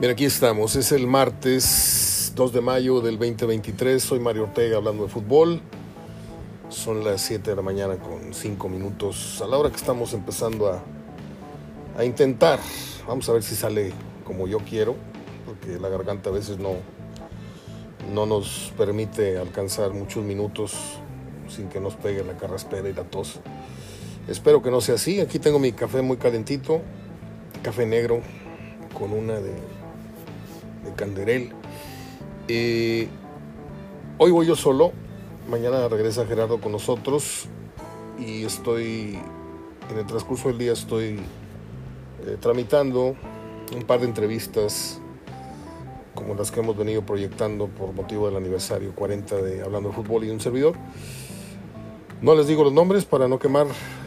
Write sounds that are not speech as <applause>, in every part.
Bien, aquí estamos. Es el martes 2 de mayo del 2023. Soy Mario Ortega hablando de fútbol. Son las 7 de la mañana con 5 minutos. A la hora que estamos empezando a, a intentar. Vamos a ver si sale como yo quiero. Porque la garganta a veces no, no nos permite alcanzar muchos minutos sin que nos pegue la carraspera y la tos. Espero que no sea así. Aquí tengo mi café muy calentito. Café negro con una de de Canderel. Eh, hoy voy yo solo, mañana regresa Gerardo con nosotros y estoy, en el transcurso del día estoy eh, tramitando un par de entrevistas como las que hemos venido proyectando por motivo del aniversario 40 de Hablando de Fútbol y un servidor. No les digo los nombres para no quemar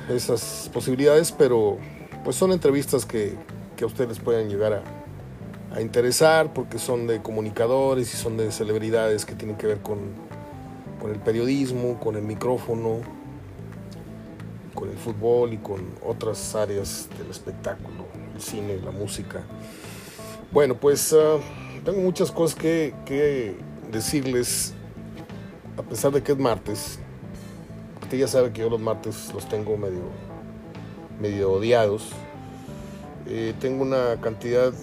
esas posibilidades, pero pues son entrevistas que, que a ustedes pueden llegar a, a interesar porque son de comunicadores y son de celebridades que tienen que ver con, con el periodismo, con el micrófono, con el fútbol y con otras áreas del espectáculo, el cine, la música. Bueno, pues uh, tengo muchas cosas que, que, decirles, a pesar de que es martes. Usted ya sabe que yo los martes los tengo medio, medio odiados. Eh, tengo una cantidad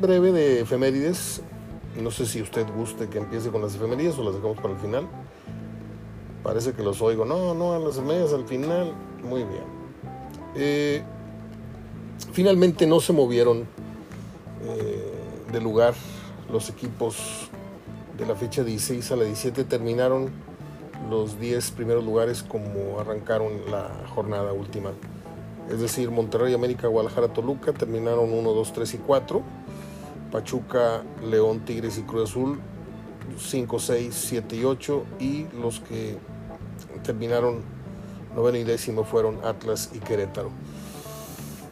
breve de efemérides. No sé si usted guste que empiece con las efemérides o las dejamos para el final. Parece que los oigo. No, no, a las efemérides al final. Muy bien. Eh, finalmente no se movieron eh, de lugar los equipos de la fecha 16 a la 17. Terminaron los 10 primeros lugares como arrancaron la jornada última es decir, Monterrey, América, Guadalajara, Toluca terminaron 1, 2, 3 y 4. Pachuca, León, Tigres y Cruz Azul 5, 6, 7 y 8. Y los que terminaron noveno y décimo fueron Atlas y Querétaro.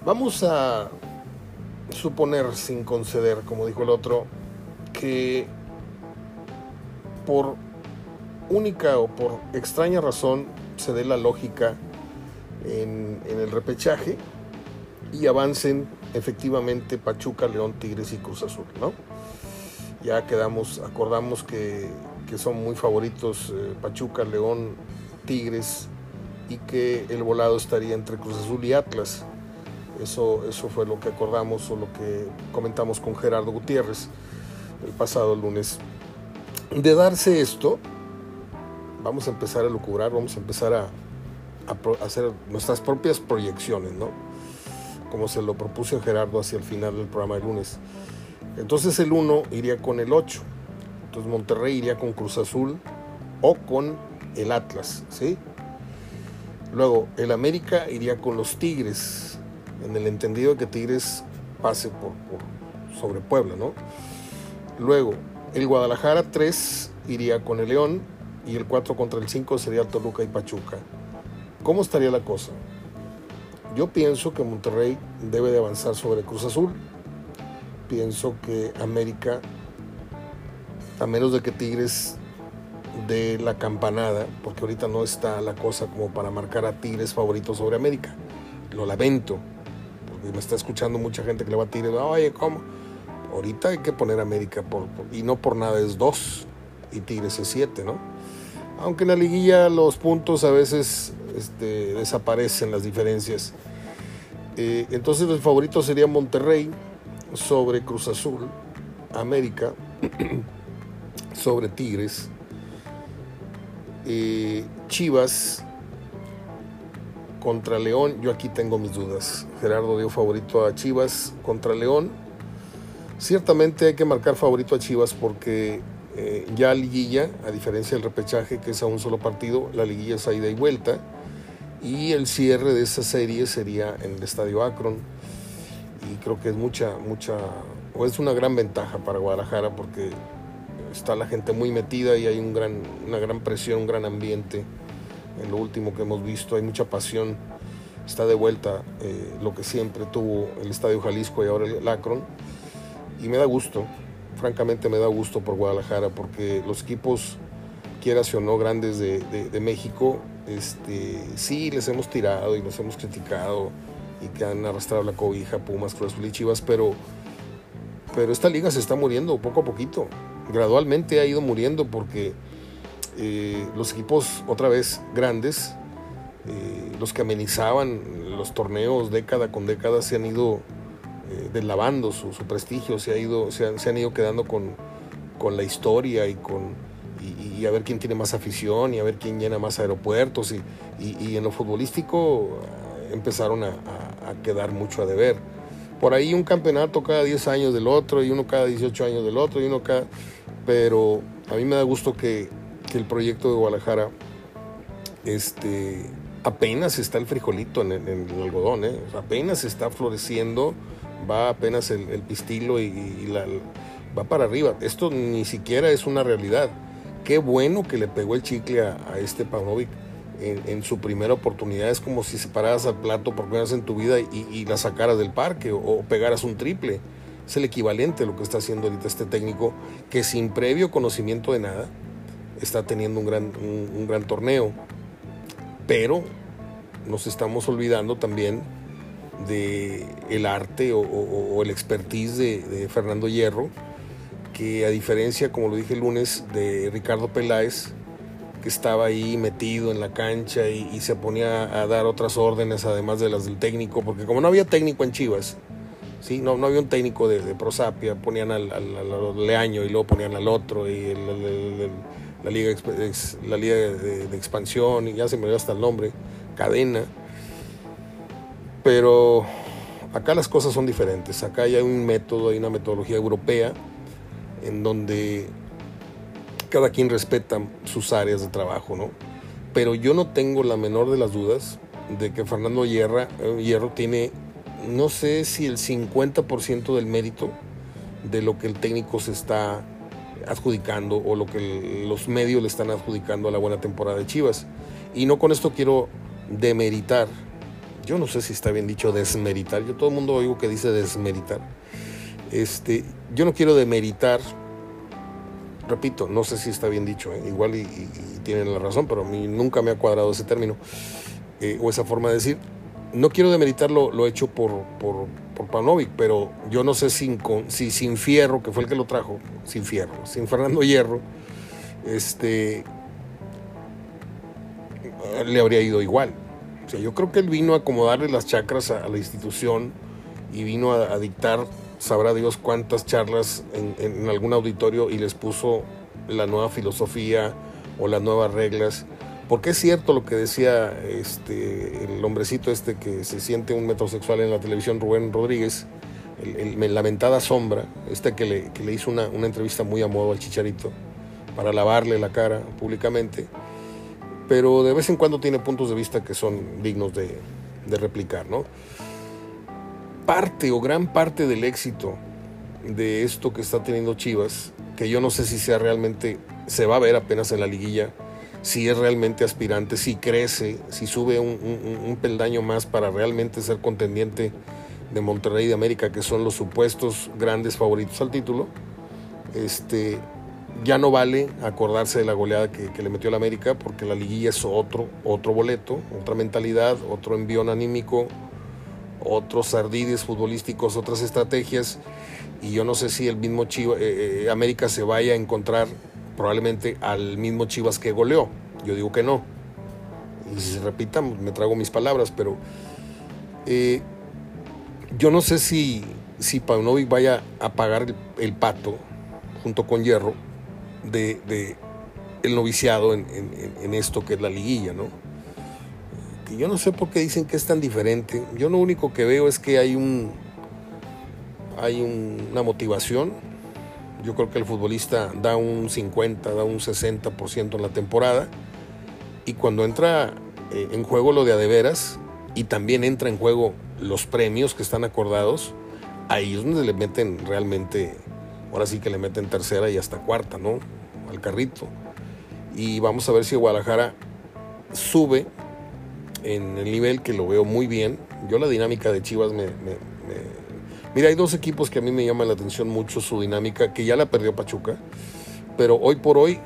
Vamos a suponer, sin conceder, como dijo el otro, que por única o por extraña razón se dé la lógica en, el repechaje y avancen efectivamente Pachuca, León, Tigres y Cruz Azul, ¿no? Ya quedamos, acordamos que, son muy favoritos eh, Pachuca, León, Tigres y que el volado estaría entre Cruz Azul y Atlas. Eso, eso fue lo que acordamos o lo que comentamos con Gerardo Gutiérrez el pasado lunes. De darse esto, vamos a empezar a lucubrar, vamos a empezar a, hacer nuestras propias proyecciones, ¿no? Como se lo propuso Gerardo hacia el final del programa de lunes. Entonces el 1 iría con el 8. Entonces Monterrey iría con Cruz Azul o con el Atlas, ¿sí? Luego el América iría con los Tigres, en el entendido de que Tigres pase por, por sobre Puebla, ¿no? Luego el Guadalajara 3 iría con el León y el 4 contra el 5 sería Toluca y Pachuca. ¿Cómo estaría la cosa? Yo pienso que Monterrey debe de avanzar sobre Cruz Azul. Pienso que América, a menos de que Tigres dé la campanada, porque ahorita no está la cosa como para marcar a Tigres favoritos sobre América. Lo lamento, porque me está escuchando mucha gente que le va a Tigres. Oye, ¿cómo? Ahorita hay que poner América, y no por nada es dos, y Tigres es siete, ¿no? Aunque en la liguilla los puntos a veces este, desaparecen las diferencias. Eh, entonces el favorito sería Monterrey sobre Cruz Azul, América <clears throat> sobre Tigres, eh, Chivas contra León. Yo aquí tengo mis dudas. Gerardo dio favorito a Chivas contra León. Ciertamente hay que marcar favorito a Chivas porque eh, ya liguilla, a diferencia del repechaje que es a un solo partido, la liguilla es a ida y vuelta. Y el cierre de esa serie sería en el Estadio Akron. Y creo que es mucha, mucha, o es una gran ventaja para Guadalajara porque está la gente muy metida y hay un gran, una gran presión, un gran ambiente. En lo último que hemos visto hay mucha pasión. Está de vuelta eh, lo que siempre tuvo el Estadio Jalisco y ahora el Akron. Y me da gusto, francamente me da gusto por Guadalajara porque los equipos, quieras o no, grandes de, México, este, sí les hemos tirado y los hemos criticado y que han arrastrado la cobija Pumas, Cruz Azul y Chivas, pero pero esta liga se está muriendo poco a poquito. Gradualmente ha ido muriendo porque eh, los equipos otra vez grandes, eh, los que amenizaban los torneos década con década, se han ido eh, deslavando su, prestigio, se, ha ido, se, han, ido quedando con, con la historia y con y, a ver quién tiene más afición y a ver quién llena más aeropuertos y, y en lo futbolístico empezaron a, quedar mucho a deber. Por ahí un campeonato cada 10 años del otro y uno cada 18 años del otro y uno cada... Pero a mí me da gusto que, el proyecto de Guadalajara este, apenas está el frijolito en, el algodón, ¿eh? apenas está floreciendo, va apenas el, pistilo y, va para arriba. Esto ni siquiera es una realidad. Qué bueno que le pegó el chicle a, a este Pavlovic en, su primera oportunidad. Es como si se pararas al plato por primera vez en tu vida y, la sacaras del parque o, pegaras un triple. Es el equivalente a lo que está haciendo ahorita este técnico que sin previo conocimiento de nada está teniendo un gran, un, gran torneo. Pero nos estamos olvidando también de el arte o, el expertise de, de, Fernando Hierro, que a diferencia, como lo dije el lunes, de Ricardo Peláez, que estaba ahí metido en la cancha y, se ponía a dar otras órdenes además de las del técnico, porque como no había técnico en Chivas, ¿sí? no, no había un técnico de, Prosapia, ponían al, Leaño y luego ponían al otro, y la liga, la liga de, expansión, y ya se me dio hasta el nombre, cadena. Pero acá las cosas son diferentes, acá hay un método, hay una metodología europea en donde cada quien respeta sus áreas de trabajo, ¿no? Pero yo no tengo la menor de las dudas de que Fernando eh, Hierro tiene, no sé si el 50% del mérito de lo que el técnico se está adjudicando o lo que los medios le están adjudicando a la buena temporada de Chivas. Y no con esto quiero demeritar, yo no sé si está bien dicho desmeritar, yo todo el mundo oigo que dice desmeritar. Este, yo no quiero demeritar repito, no sé si está bien dicho, ¿eh? igual y, tienen la razón, pero a mí nunca me ha cuadrado ese término eh, o esa forma de decir. No quiero demeritar lo, hecho por, por, Panovic, pero yo no sé sin, si sin Fierro, que fue el que lo trajo, sin Fierro, sin Fernando Hierro, este, le habría ido igual. O sea, yo creo que él vino a acomodarle las chacras a, la institución y vino a dictar sabrá Dios cuántas charlas en, algún auditorio y les puso la nueva filosofía o las nuevas reglas. Porque es cierto lo que decía este, el hombrecito este que se siente un metrosexual en la televisión, Rubén Rodríguez, el, lamentada sombra, este que le, que le hizo una, una, entrevista muy a modo al chicharito para lavarle la cara públicamente, pero de vez en cuando tiene puntos de vista que son dignos de, replicar, ¿no? parte o gran parte del éxito de esto que está teniendo Chivas, que yo no sé si sea realmente, se va a ver apenas en la liguilla, si es realmente aspirante, si crece, si sube un, peldaño más para realmente ser contendiente de Monterrey y de América, que son los supuestos grandes favoritos al título, este, ya no vale acordarse de la goleada que, le metió la América, porque la liguilla es otro, otro boleto, otra mentalidad, otro envión anímico, otros ardides futbolísticos, otras estrategias, y yo no sé si el mismo Chivas, eh, eh, América se vaya a encontrar probablemente al mismo Chivas que goleó. Yo digo que no. Y si se repita, me trago mis palabras, pero eh, yo no sé si, si Paunovic vaya a pagar el, pato junto con Hierro de, el noviciado en, esto que es la liguilla, ¿no? yo no sé por qué dicen que es tan diferente. Yo lo único que veo es que hay un hay una motivación. Yo creo que el futbolista da un 50, da un 60% en la temporada. Y cuando entra eh, en juego lo de adeveras y también entra en juego los premios que están acordados, ahí es donde le meten realmente, ahora sí que le meten tercera y hasta cuarta, ¿no? Al carrito. Y vamos a ver si Guadalajara sube en el nivel que lo veo muy bien. Yo la dinámica de Chivas me, Mira, hay dos equipos que a mí me llaman la atención mucho su dinámica, que ya la perdió Pachuca, pero hoy por hoy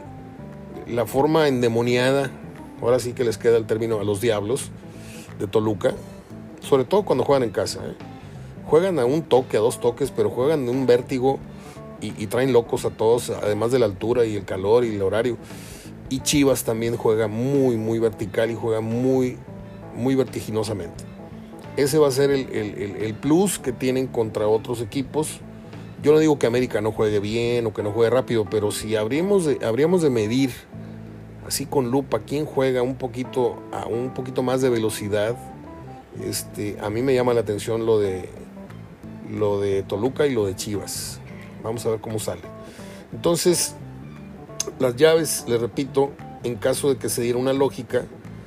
la forma endemoniada, ahora sí que les queda el término a los diablos de Toluca, sobre todo cuando juegan en casa. ¿eh? juegan a un toque, a dos toques, pero juegan de un vértigo y, traen locos a todos, además de la altura y el calor y el horario. Y Chivas también juega muy, muy vertical y juega muy, muy vertiginosamente. Ese va a ser el, plus que tienen contra otros equipos. Yo no digo que América no juegue bien o que no juegue rápido, pero si habríamos de, medir así con lupa quién juega un poquito, un poquito más de velocidad, este, a mí me llama la atención lo de, lo de Toluca y lo de Chivas. Vamos a ver cómo sale. Entonces, las llaves, les repito, en caso de que se diera una lógica,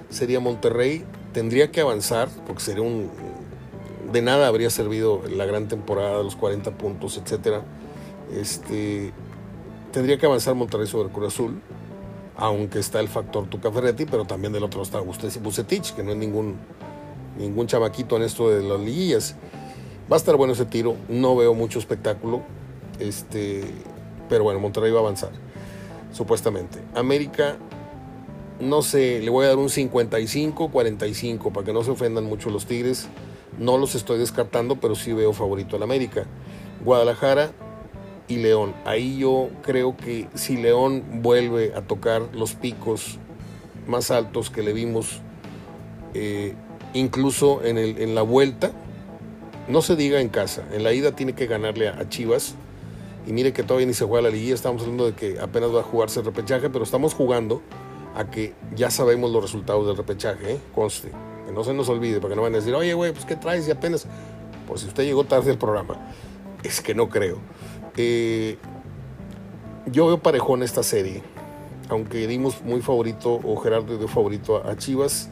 sería Monterrey, tendría que avanzar, porque sería un... De nada habría servido la gran temporada, los 40 puntos, etc. Este, tendría que avanzar Monterrey sobre Cruz Azul, aunque está el factor Tuca Ferretti, pero también del otro está Bucetich, que no es ningún, ningún chamaquito en esto de las liguillas. Va a estar bueno ese tiro, no veo mucho espectáculo, este, pero bueno, Monterrey va a avanzar, supuestamente. América, no sé, le voy a dar un 55-45 para que no se ofendan mucho los Tigres. No los estoy descartando, pero sí veo favorito al América. Guadalajara y León. Ahí yo creo que si León vuelve a tocar los picos más altos que le vimos, eh, incluso en, el, en la vuelta, no se diga en casa, en la ida tiene que ganarle a Chivas y mire que todavía ni se juega la liguilla, estamos hablando de que apenas va a jugarse el repechaje, pero estamos jugando a que ya sabemos los resultados del repechaje, ¿eh? conste. Que no se nos olvide, para que no van a decir, oye, güey, pues ¿qué traes? Y apenas, por si usted llegó tarde al programa. Es que no creo. Eh, yo veo parejón esta serie, aunque dimos muy favorito, o Gerardo dio favorito a Chivas,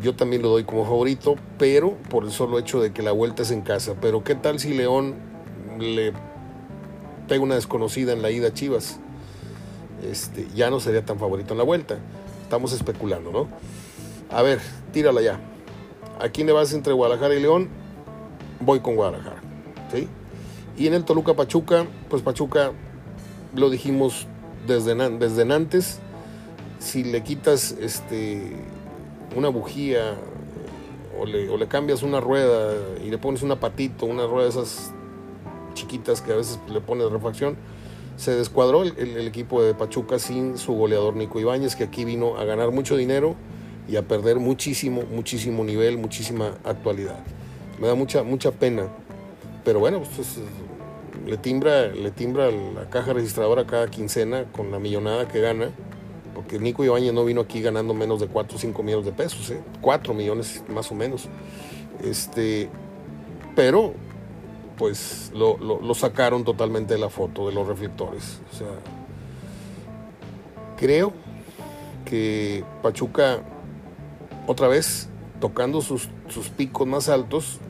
yo también lo doy como favorito, pero por el solo hecho de que la vuelta es en casa. Pero ¿qué tal si León le pega una desconocida en la ida a Chivas, este, ya no sería tan favorito en la vuelta. Estamos especulando, ¿no? A ver, tírala ya. ¿A quién le vas entre Guadalajara y León? Voy con Guadalajara. ¿sí? Y en el Toluca Pachuca, pues Pachuca lo dijimos desde, desde antes. Si le quitas este, una bujía o le, o le cambias una rueda y le pones una patito, una rueda de esas chiquitas que a veces le pone refacción. Se descuadró el, equipo de Pachuca sin su goleador Nico Ibáñez, que aquí vino a ganar mucho dinero y a perder muchísimo, muchísimo nivel, muchísima actualidad. Me da mucha, mucha pena. Pero bueno, pues, le, timbra, le timbra la caja registradora cada quincena con la millonada que gana. Porque Nico Ibáñez no vino aquí ganando menos de 4 o 5 millones de pesos, ¿eh? 4 millones más o menos. Este, pero pues lo, sacaron totalmente de la foto, de los reflectores. O sea, creo que Pachuca, otra vez, tocando sus, picos más altos,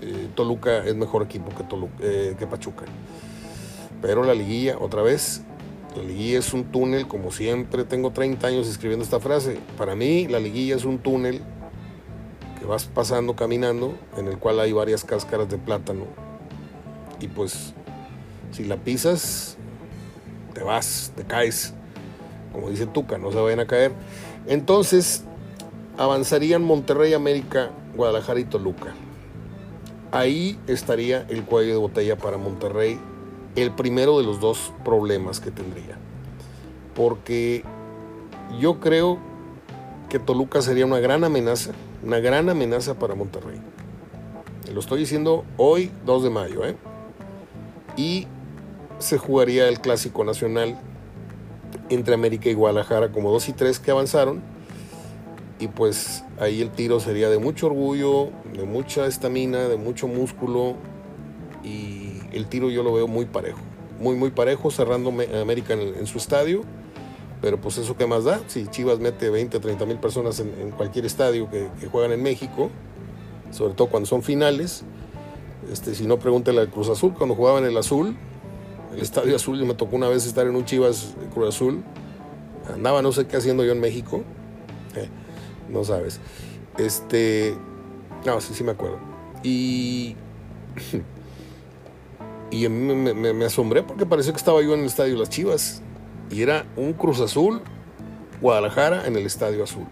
eh, Toluca es mejor equipo que, eh, que Pachuca. Pero la liguilla, otra vez, la liguilla es un túnel, como siempre tengo 30 años escribiendo esta frase. Para mí, la liguilla es un túnel que vas pasando caminando, en el cual hay varias cáscaras de plátano y pues si la pisas, te vas, te caes. Como dice Tuca, no se vayan a caer. Entonces, avanzarían Monterrey, América, Guadalajara y Toluca. Ahí estaría el cuello de botella para Monterrey, el primero de los dos problemas que tendría. Porque yo creo que Toluca sería una gran amenaza, una gran amenaza para Monterrey. Lo estoy diciendo hoy, 2 de mayo, ¿eh? Y se jugaría el clásico nacional entre América y Guadalajara como 2 y 3 que avanzaron. Y pues ahí el tiro sería de mucho orgullo, de mucha estamina, de mucho músculo. Y el tiro yo lo veo muy parejo, muy muy parejo cerrando América en, su estadio, pero pues eso qué más da, si Chivas mete 20, 30 mil personas en, cualquier estadio que, que juegan en México, sobre todo cuando son finales, este, si no, pregúntale al Cruz Azul. Cuando jugaba en el Azul, el Estadio Azul, me tocó una vez estar en un Chivas Cruz Azul. Andaba no sé qué haciendo yo en México. Eh, no sabes. Este. No, sí, sí me acuerdo. Y. Y mí me, asombré porque pareció que estaba yo en el Estadio Las Chivas. Y era un Cruz Azul, Guadalajara, en el Estadio Azul.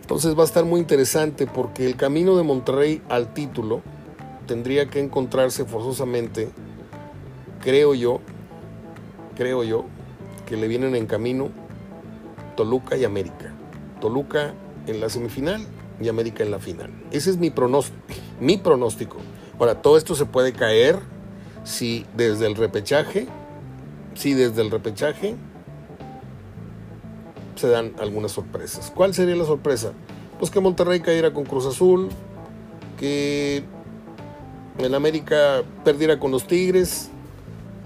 Entonces va a estar muy interesante porque el camino de Monterrey al título tendría que encontrarse forzosamente, creo yo, creo yo, que le vienen en camino Toluca y América. Toluca en la semifinal y América en la final. Ese es mi pronóstico. Mi pronóstico. Ahora, todo esto se puede caer si desde el repechaje, si desde el repechaje se dan algunas sorpresas. ¿Cuál sería la sorpresa? Pues que Monterrey cayera con Cruz Azul, que el América perdiera con los Tigres,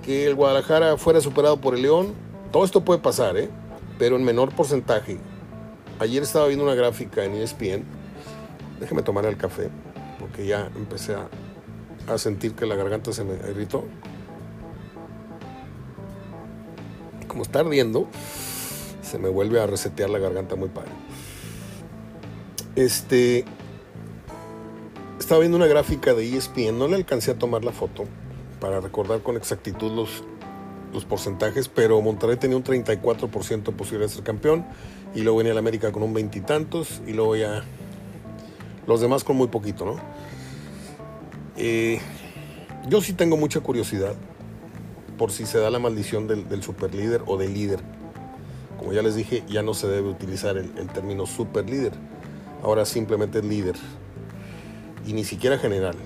que el Guadalajara fuera superado por el León. Todo esto puede pasar, ¿eh? pero en menor porcentaje. Ayer estaba viendo una gráfica en ESPN. Déjeme tomar el café, porque ya empecé a, a sentir que la garganta se me irritó. Como está ardiendo, se me vuelve a resetear la garganta muy padre. Este. Estaba viendo una gráfica de ESPN, no le alcancé a tomar la foto para recordar con exactitud los, los porcentajes, pero Monterrey tenía un 34% de posibilidad de ser campeón, y luego venía el América con un veintitantos, y, luego ya los demás con muy poquito, ¿no? Eh, yo sí tengo mucha curiosidad por si se da la maldición del, del superlíder o del líder. Como ya les dije, ya no se debe utilizar el, el término superlíder. Ahora simplemente es líder. Y ni siquiera general.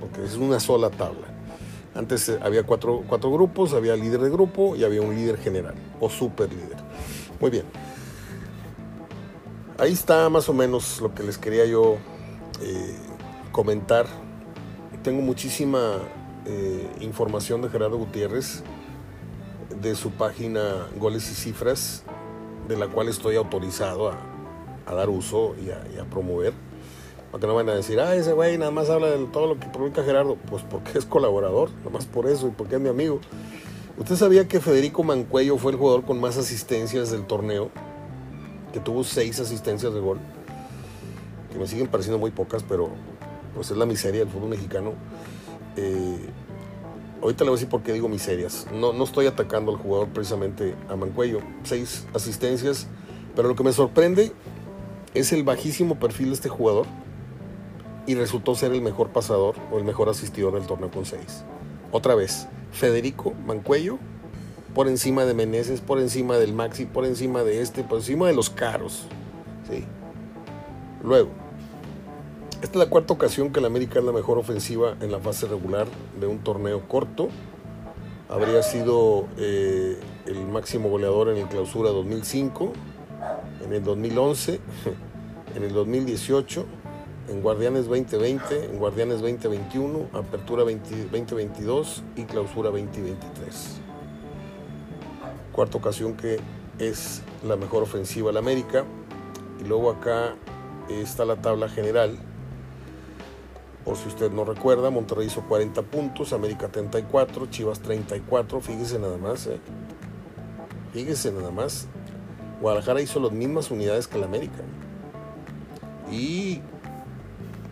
Porque es una sola tabla. Antes eh, había cuatro, cuatro grupos, había líder de grupo y había un líder general o superlíder. Muy bien. Ahí está más o menos lo que les quería yo eh, comentar tengo muchísima eh, información de Gerardo Gutiérrez de su página Goles y Cifras, de la cual estoy autorizado a, dar uso y a, promover. Para que no vayan a decir, ah, ese güey nada más habla de todo lo que publica Gerardo. Pues porque es colaborador, nada más por eso y porque es mi amigo. ¿Usted sabía que Federico Mancuello fue el jugador con más asistencias del torneo? Que tuvo seis asistencias de gol. Que me siguen pareciendo muy pocas, pero pues es la miseria del fútbol mexicano. Eh, ahorita le voy a decir por qué digo miserias. No, no estoy atacando al jugador precisamente a Mancuello. Seis asistencias. Pero lo que me sorprende es el bajísimo perfil de este jugador. Y resultó ser el mejor pasador o el mejor asistidor del torneo con seis. Otra vez, Federico Mancuello por encima de Meneses, por encima del Maxi, por encima de este, por encima de los caros. ¿sí? Luego, esta es la cuarta ocasión que el América es la mejor ofensiva en la fase regular de un torneo corto. Habría sido eh, el máximo goleador en el clausura 2005, en el 2011, <laughs> en el 2018, en Guardianes 2020, en Guardianes 2021, Apertura 20, 2022 y Clausura 2023. Cuarta ocasión que es la mejor ofensiva la América. Y luego acá está la tabla general por si usted no recuerda, Monterrey hizo 40 puntos, América 34, Chivas 34, fíjese nada más, ¿eh? fíjese nada más. Guadalajara hizo las mismas unidades que el América. Y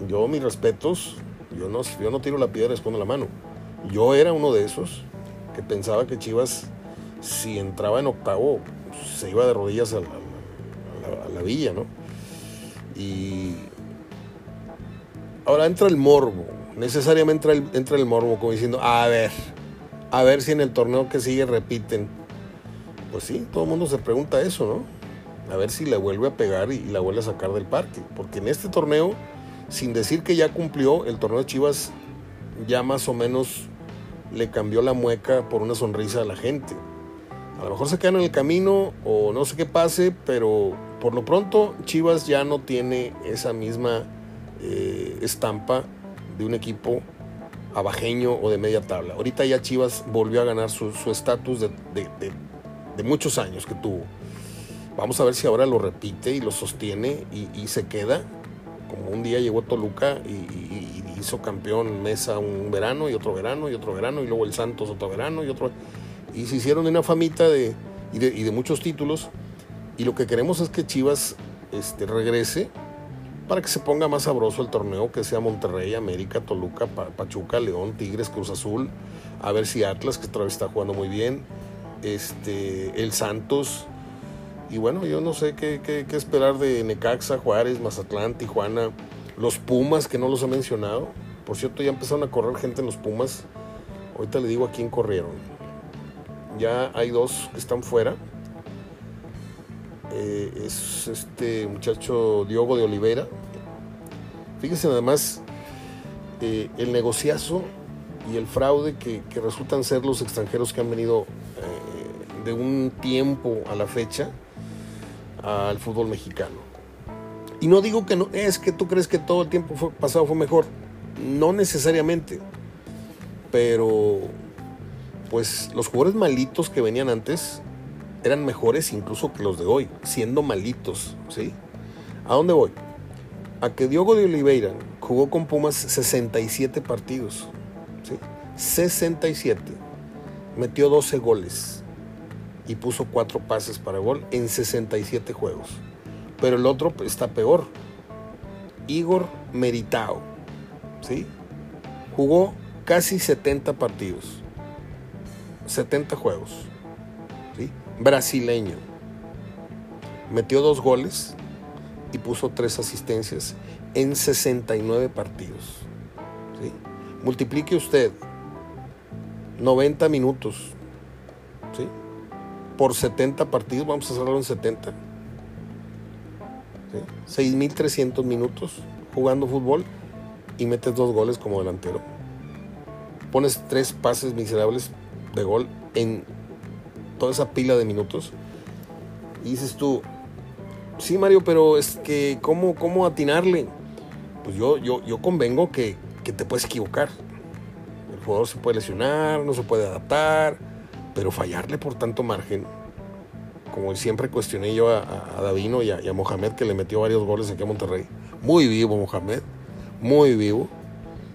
yo, mis respetos, yo no, yo no tiro la piedra, respondo la mano. Yo era uno de esos que pensaba que Chivas, si entraba en octavo, se iba de rodillas a la, la, la villa, ¿no? Y Ahora entra el morbo, necesariamente entra el, entra el morbo, como diciendo, a ver, a ver si en el torneo que sigue repiten. Pues sí, todo el mundo se pregunta eso, ¿no? A ver si le vuelve a pegar y la vuelve a sacar del parque. Porque en este torneo, sin decir que ya cumplió, el torneo de Chivas ya más o menos le cambió la mueca por una sonrisa a la gente. A lo mejor se quedan en el camino o no sé qué pase, pero por lo pronto Chivas ya no tiene esa misma eh, estampa de un equipo abajeño o de media tabla. Ahorita ya Chivas volvió a ganar su estatus de, muchos años que tuvo. Vamos a ver si ahora lo repite y lo sostiene y se queda. Un día llegó Toluca y, hizo campeón Mesa un verano y otro verano y otro verano y luego el Santos otro verano y otro. Y se hicieron una famita de, y de, de muchos títulos. Y lo que queremos es que Chivas este, regrese para que se ponga más sabroso el torneo, que sea Monterrey, América, Toluca, Pachuca, León, Tigres, Cruz Azul, a ver si Atlas, que otra vez está jugando muy bien, este, el Santos, y bueno, yo no sé qué, qué, esperar de Necaxa, Juárez, Mazatlán, Tijuana, los Pumas, que no los he mencionado, Por cierto, ya empezaron a correr gente en los Pumas. Ahorita le digo a quién corrieron. Ya hay dos que están fuera. Eh, es este muchacho Diogo de Oliveira. Fíjense además eh, el negociazo y el fraude que, resultan ser los extranjeros que han venido eh, de un tiempo a la fecha al fútbol mexicano. Y no digo que no, es que tú crees que todo el tiempo pasado fue mejor. No necesariamente. Pero, pues los jugadores malitos que venían antes eran mejores incluso que los de hoy, siendo malitos, ¿sí? ¿A dónde voy? A que Diogo de Oliveira jugó con Pumas 67 partidos, ¿sí? 67. Metió 12 goles y puso 4 pases para gol en 67 juegos. Pero el otro está peor. Igor Meritao, ¿sí? Jugó casi 70 partidos, 70 juegos, ¿sí? Brasileño. Metió dos goles y puso tres asistencias en 69 partidos. ¿sí? Multiplique usted 90 minutos ¿sí? Por 70 partidos, vamos a hacerlo en 70 6.300 minutos jugando fútbol y metes dos goles como delantero. Pones tres pases miserables de gol en toda esa pila de minutos. Y dices tú, sí Mario, pero es que, ¿cómo, cómo atinarle? Pues yo, yo, yo convengo que, que te puedes equivocar. El jugador se puede lesionar, no se puede adaptar, pero fallarle por tanto margen como siempre cuestioné yo a, Davino y a, Mohamed, que le metió varios goles aquí a Monterrey. Muy vivo Mohamed, muy vivo.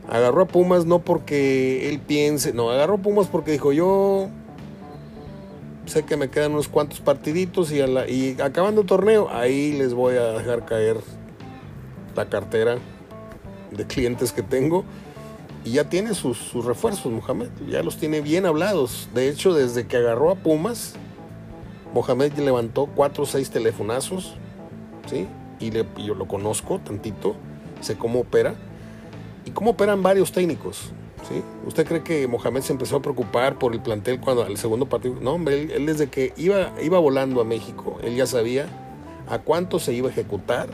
Agarró a Pumas no porque él piense, no, agarró a Pumas porque dijo yo sé que me quedan unos cuantos partiditos y, y acabando el torneo, ahí les voy a dejar caer la cartera de clientes que tengo. Y ya tiene sus, refuerzos, Mohamed. Ya los tiene bien hablados. De hecho, desde que agarró a Pumas, Mohamed levantó cuatro o seis telefonazos, ¿sí? Y, yo lo conozco tantito, sé cómo opera y cómo operan varios técnicos, ¿sí? ¿Usted cree que Mohamed se empezó a preocupar por el plantel cuando al segundo partido? No, hombre, él, desde que iba, iba volando a México, él ya sabía a cuánto se iba a ejecutar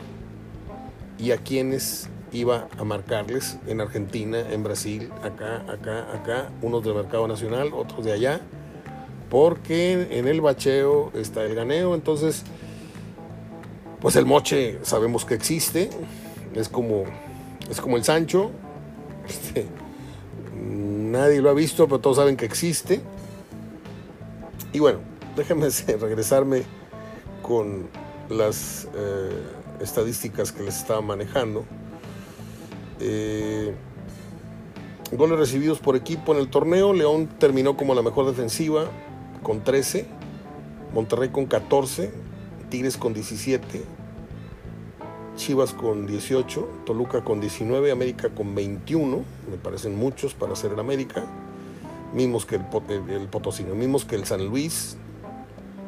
y a quiénes iba a marcarles en Argentina, en Brasil, acá, acá, acá, unos del mercado nacional, otros de allá porque en el bacheo está el ganeo, entonces pues el moche sabemos que existe, es como, es como el Sancho, <laughs> este, nadie lo ha visto, pero todos saben que existe. Y bueno, <laughs> déjenme regresarme con las eh, estadísticas que les estaba manejando. Eh, goles recibidos por equipo en el torneo, León terminó como la mejor defensiva, con 13, Monterrey con 14, Tigres con 17, Chivas con 18, Toluca con 19, América con 21, me parecen muchos para ser el América, mismos que el, Potosino, mismos que el San Luis,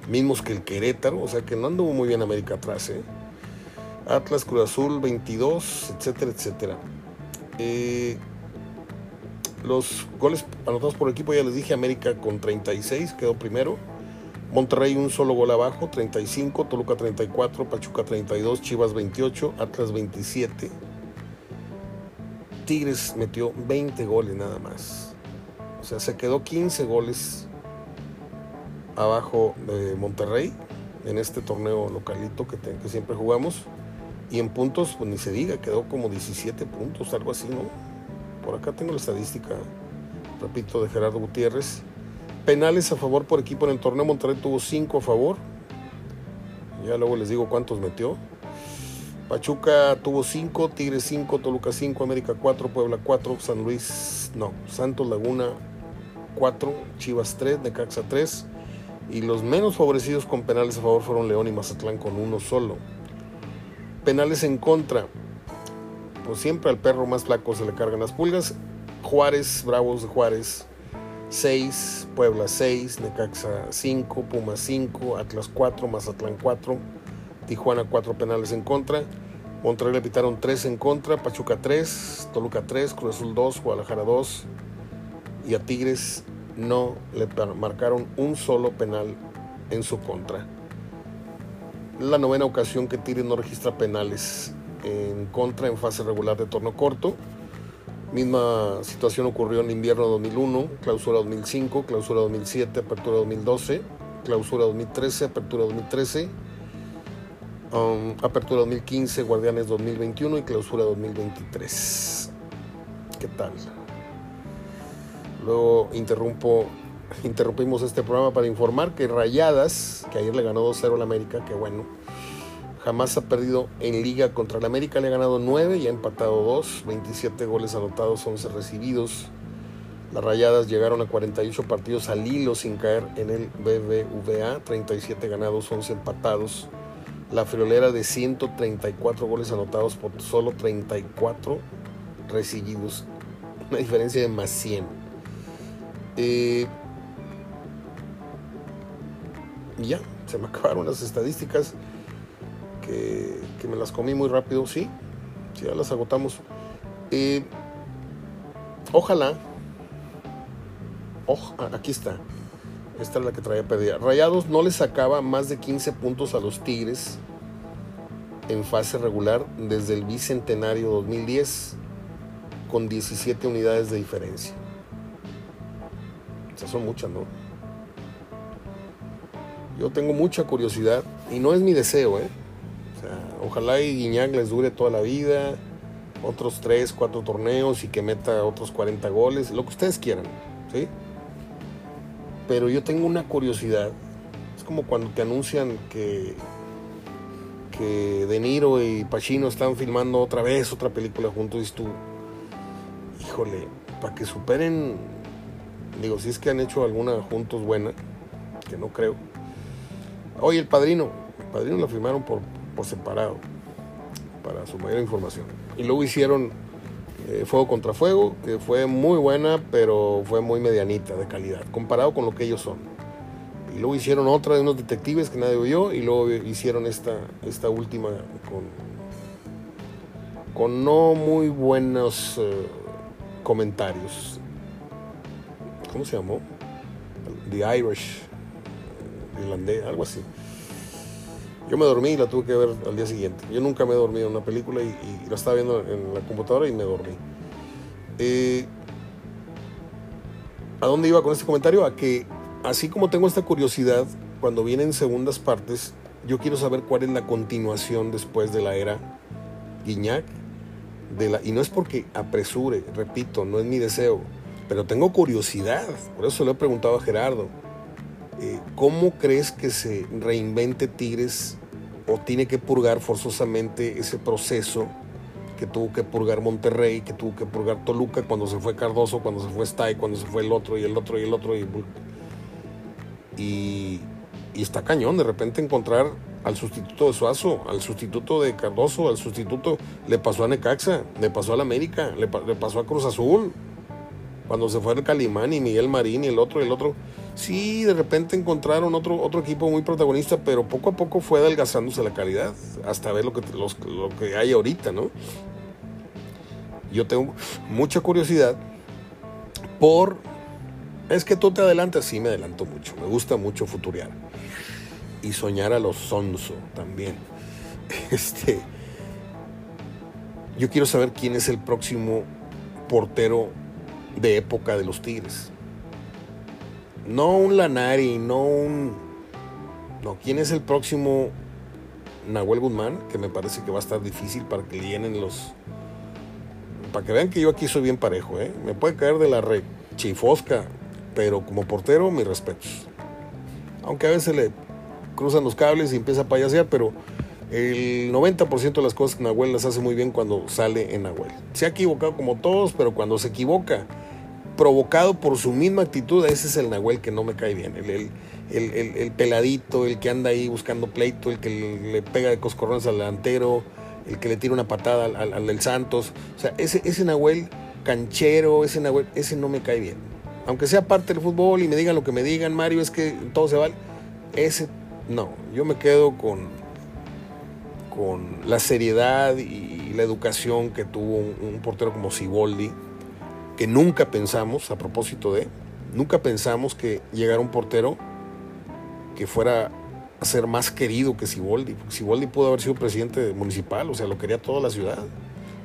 mismos que el Querétaro, o sea que no anduvo muy bien América atrás. ¿eh? Atlas, Cruz Azul, 22, etcétera, etcétera. Eh, los goles anotados por equipo, ya les dije, América con 36, quedó primero. Monterrey un solo gol abajo, 35, Toluca 34, Pachuca 32, Chivas 28, Atlas 27. Tigres metió 20 goles nada más. O sea, se quedó 15 goles abajo de Monterrey en este torneo localito que, que siempre jugamos. Y en puntos, pues ni se diga, quedó como 17 puntos, algo así, ¿no? Por acá tengo la estadística, repito, de Gerardo Gutiérrez. Penales a favor por equipo en el torneo Monterrey tuvo 5 a favor. Ya luego les digo cuántos metió. Pachuca tuvo 5, Tigres 5, Toluca 5, América 4, Puebla 4, San Luis, no, Santos Laguna 4, Chivas 3, Necaxa 3. Y los menos favorecidos con penales a favor fueron León y Mazatlán con uno solo. Penales en contra. Pues siempre al perro más flaco se le cargan las pulgas. Juárez, Bravos de Juárez, 6, Puebla 6, Necaxa 5, Pumas 5, Atlas 4, Mazatlán 4, Tijuana 4 penales en contra. Monterrey le pitaron 3 en contra, Pachuca 3, Toluca 3, Cruz Azul 2, Guadalajara 2 y a Tigres no le marcaron un solo penal en su contra. La novena ocasión que Tigres no registra penales en contra en fase regular de torno corto. Misma situación ocurrió en invierno 2001, clausura 2005, clausura 2007, apertura 2012, clausura 2013, apertura 2013, um, apertura 2015, guardianes 2021 y clausura 2023. ¿Qué tal? Luego interrumpo, interrumpimos este programa para informar que Rayadas, que ayer le ganó 2-0 al América, que bueno, jamás ha perdido en liga contra el América, le ha ganado 9 y ha empatado 2, 27 goles anotados, 11 recibidos. Las Rayadas llegaron a 48 partidos al hilo sin caer en el BBVA, 37 ganados, 11 empatados. La friolera de 134 goles anotados por solo 34 recibidos. Una diferencia de más 100. Eh, y ya, se me <laughs> acabaron las estadísticas que, me las comí muy rápido. Sí, ya las agotamos. Eh, ojalá. aquí está. Esta es la que traía pedida. Rayados no le sacaba más de 15 puntos a los Tigres en fase regular desde el bicentenario 2010 con 17 unidades de diferencia son muchas, ¿no? Yo tengo mucha curiosidad y no es mi deseo, ¿eh? O sea, ojalá y Guiñac les dure toda la vida, otros 3, 4 torneos y que meta otros 40 goles, lo que ustedes quieran, ¿sí? Pero yo tengo una curiosidad. Es como cuando te anuncian que que De Niro y Pacino están filmando otra vez otra película juntos y tú, híjole, para que superen Digo, si es que han hecho alguna juntos buena, que no creo. Oye, el padrino, el padrino lo firmaron por, por separado, para su mayor información. Y luego hicieron eh, Fuego contra Fuego, que fue muy buena, pero fue muy medianita de calidad, comparado con lo que ellos son. Y luego hicieron otra de unos detectives que nadie oyó, y luego hicieron esta, esta última con, con no muy buenos eh, comentarios. ¿cómo se llamó? The Irish, irlandés, algo así. Yo me dormí y la tuve que ver al día siguiente. Yo nunca me he dormido en una película y, la estaba viendo en la computadora y me dormí. Eh, ¿A dónde iba con este comentario? A que así como tengo esta curiosidad, cuando vienen segundas partes, yo quiero saber cuál es la continuación después de la era Guiñac. De la, y no es porque apresure, repito, no es mi deseo pero tengo curiosidad, por eso le he preguntado a Gerardo, eh, ¿cómo crees que se reinvente Tigres o tiene que purgar forzosamente ese proceso que tuvo que purgar Monterrey, que tuvo que purgar Toluca cuando se fue Cardoso, cuando se fue Stay, cuando se fue el otro y el otro y el otro y, y, está cañón de repente encontrar al sustituto de Suazo, al sustituto de Cardoso, al sustituto le pasó a Necaxa, le pasó a la América, le, le pasó a Cruz Azul cuando se fue el Calimán y Miguel Marín y el otro y el otro, sí, de repente encontraron otro, otro equipo muy protagonista, pero poco a poco fue adelgazándose la calidad hasta ver lo que, lo que hay ahorita, ¿no? Yo tengo mucha curiosidad por... Es que tú te adelantas, sí, me adelanto mucho, me gusta mucho futurear y soñar a los sonso también. <laughs> Este, yo quiero saber quién es el próximo portero de época de los Tigres. No un Lanari, no un... No, ¿quién es el próximo Nahuel Guzmán? Que me parece que va a estar difícil para que llenen los... Para que vean que yo aquí soy bien parejo, ¿eh? Me puede caer de la red chifosca, pero como portero, mis respetos. Aunque a veces le cruzan los cables y empieza a payasear, pero el 90% de las cosas que Nahuel las hace muy bien cuando sale en Nahuel. Se ha equivocado como todos, pero cuando se equivoca, provocado por su misma actitud, ese es el Nahuel que no me cae bien. El, el, peladito, el que anda ahí buscando pleito, el que le, pega de coscorrones al delantero, el que le tira una patada al, del Santos. O sea, ese, ese Nahuel canchero, ese Nahuel, ese no me cae bien. Aunque sea parte del fútbol y me digan lo que me digan, Mario, es que todo se vale. Ese no, yo me quedo con con la seriedad y la educación que tuvo un, portero como Siboldi, que nunca pensamos, a propósito de, nunca pensamos que llegara un portero que fuera a ser más querido que Siboldi. Siboldi pudo haber sido presidente municipal, o sea, lo quería toda la ciudad.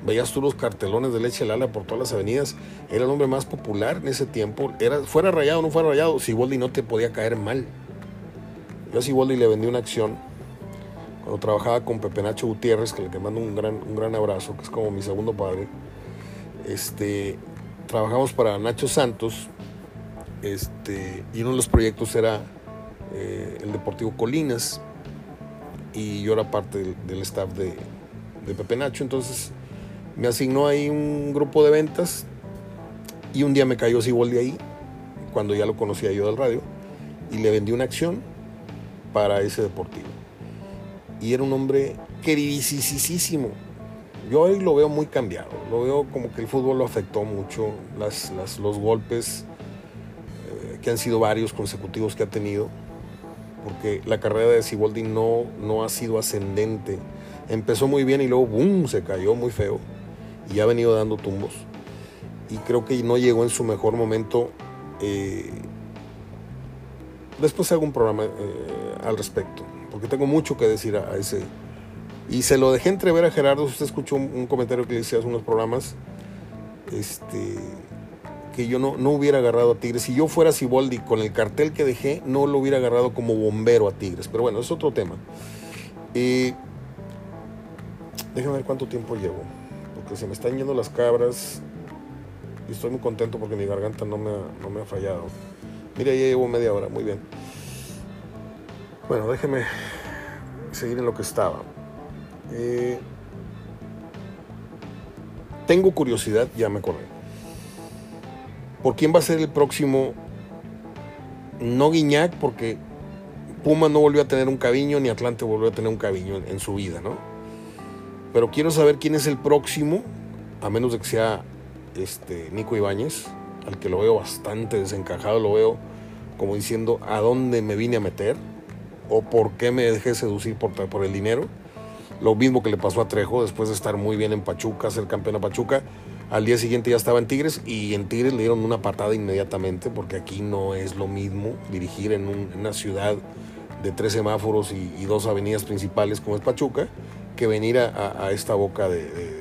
Veías tú los cartelones de leche Lala por todas las avenidas. Era el hombre más popular en ese tiempo. Era, fuera rayado o no fuera rayado, Siboldi no te podía caer mal. Yo a Siboldi le vendí una acción cuando trabajaba con Pepe Nacho Gutiérrez, que le mando un gran, un gran abrazo, que es como mi segundo padre. Este, trabajamos para Nacho Santos este, y uno de los proyectos era eh, el Deportivo Colinas y yo era parte del, staff de, de Pepe Nacho. Entonces me asignó ahí un grupo de ventas y un día me cayó de ahí, cuando ya lo conocía yo del radio, y le vendí una acción para ese deportivo. Y era un hombre queridísimo. Yo hoy lo veo muy cambiado, lo veo como que el fútbol lo afectó mucho, los golpes eh, que han sido varios consecutivos que ha tenido, porque la carrera de Siboldi no, no ha sido ascendente. Empezó muy bien y luego ¡boom! se cayó muy feo y ha venido dando tumbos. Y creo que no llegó en su mejor momento. Eh, después hago un programa eh, al respecto, porque tengo mucho que decir a, ese. Y se lo dejé entrever a Gerardo, usted escuchó un, comentario que le hice hace unos programas, este, que yo no, no hubiera agarrado a Tigres. Si yo fuera Siboldi con el cartel que dejé, no lo hubiera agarrado como bombero a Tigres. Pero bueno, es otro tema. Eh, déjame ver cuánto tiempo llevo que se me están yendo las cabras y estoy muy contento porque mi garganta no me ha, no me ha fallado. Mira, ya llevo media hora, muy bien. Bueno, déjeme seguir en lo que estaba. Eh, tengo curiosidad, ya me acordé. ¿Por quién va a ser el próximo? No Guiñac, porque Puma no volvió a tener un cabiño, ni Atlante volvió a tener un cabiño en su vida, ¿no? Pero quiero saber quién es el próximo, a menos de que sea este, Nico Ibáñez, al que lo veo bastante desencajado, lo veo como diciendo a dónde me vine a meter o por qué me dejé seducir por, por el dinero. Lo mismo que le pasó a Trejo después de estar muy bien en Pachuca, ser campeón a Pachuca. Al día siguiente ya estaba en Tigres y en Tigres le dieron una patada inmediatamente porque aquí no es lo mismo dirigir en, una ciudad de tres semáforos y, dos avenidas principales como es Pachuca que venir a, esta boca de,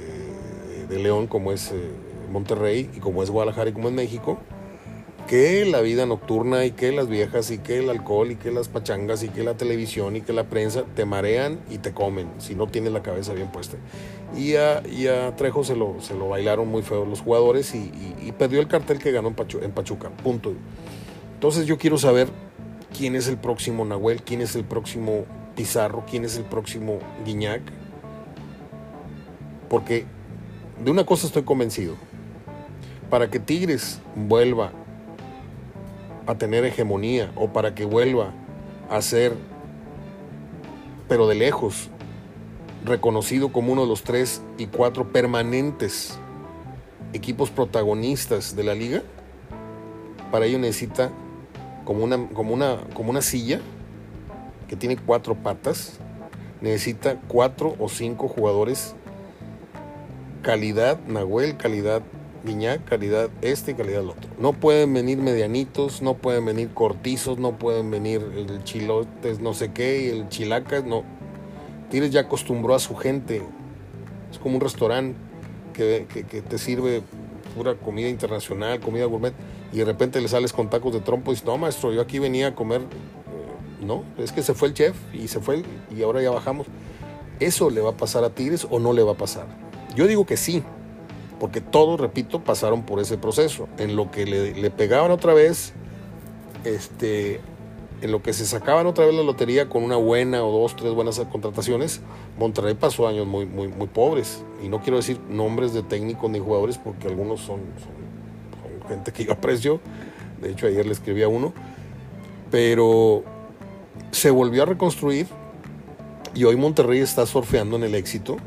León como es eh, Monterrey y como es Guadalajara y como es México, que la vida nocturna y que las viejas y que el alcohol y que las pachangas y que la televisión y que la prensa te marean y te comen si no tienes la cabeza bien puesta. Y a, Trejo se lo, se lo bailaron muy feo los jugadores y, perdió el cartel que ganó en, en Pachuca. Punto. Entonces yo quiero saber quién es el próximo Nahuel, quién es el próximo Pizarro, quién es el próximo Guiñac porque de una cosa estoy convencido. Para que Tigres vuelva a tener hegemonía o para que vuelva a ser, pero de lejos, reconocido como uno de los tres y cuatro permanentes equipos protagonistas de la liga, para ello necesita como una, como una, como una silla que tiene cuatro patas, necesita cuatro o cinco jugadores calidad Nahuel, calidad Viñac, calidad este y calidad el otro. No pueden venir medianitos, no pueden venir cortizos, no pueden venir el chilotes, no sé qué, y el chilacas, no. Tienes ya acostumbró a su gente. Es como un restaurante que, te sirve pura comida internacional, comida gourmet, y de repente le sales con tacos de trompo y dices, no, maestro, yo aquí venía a comer. Eh, no, es que se fue el chef y se fue y ahora ya bajamos. ¿Eso le va a pasar a Tigres o no le va a pasar? Yo digo que sí, porque todos, repito, pasaron por ese proceso. En lo que le, pegaban otra vez, este, en lo que se sacaban otra vez la lotería con una buena o dos, tres buenas contrataciones, Monterrey pasó años muy, muy, muy pobres. Y no quiero decir nombres de técnicos ni jugadores, porque algunos son, son gente que yo <laughs> aprecio. De hecho, ayer le escribí a uno. Pero se volvió a reconstruir y hoy Monterrey está surfeando en el éxito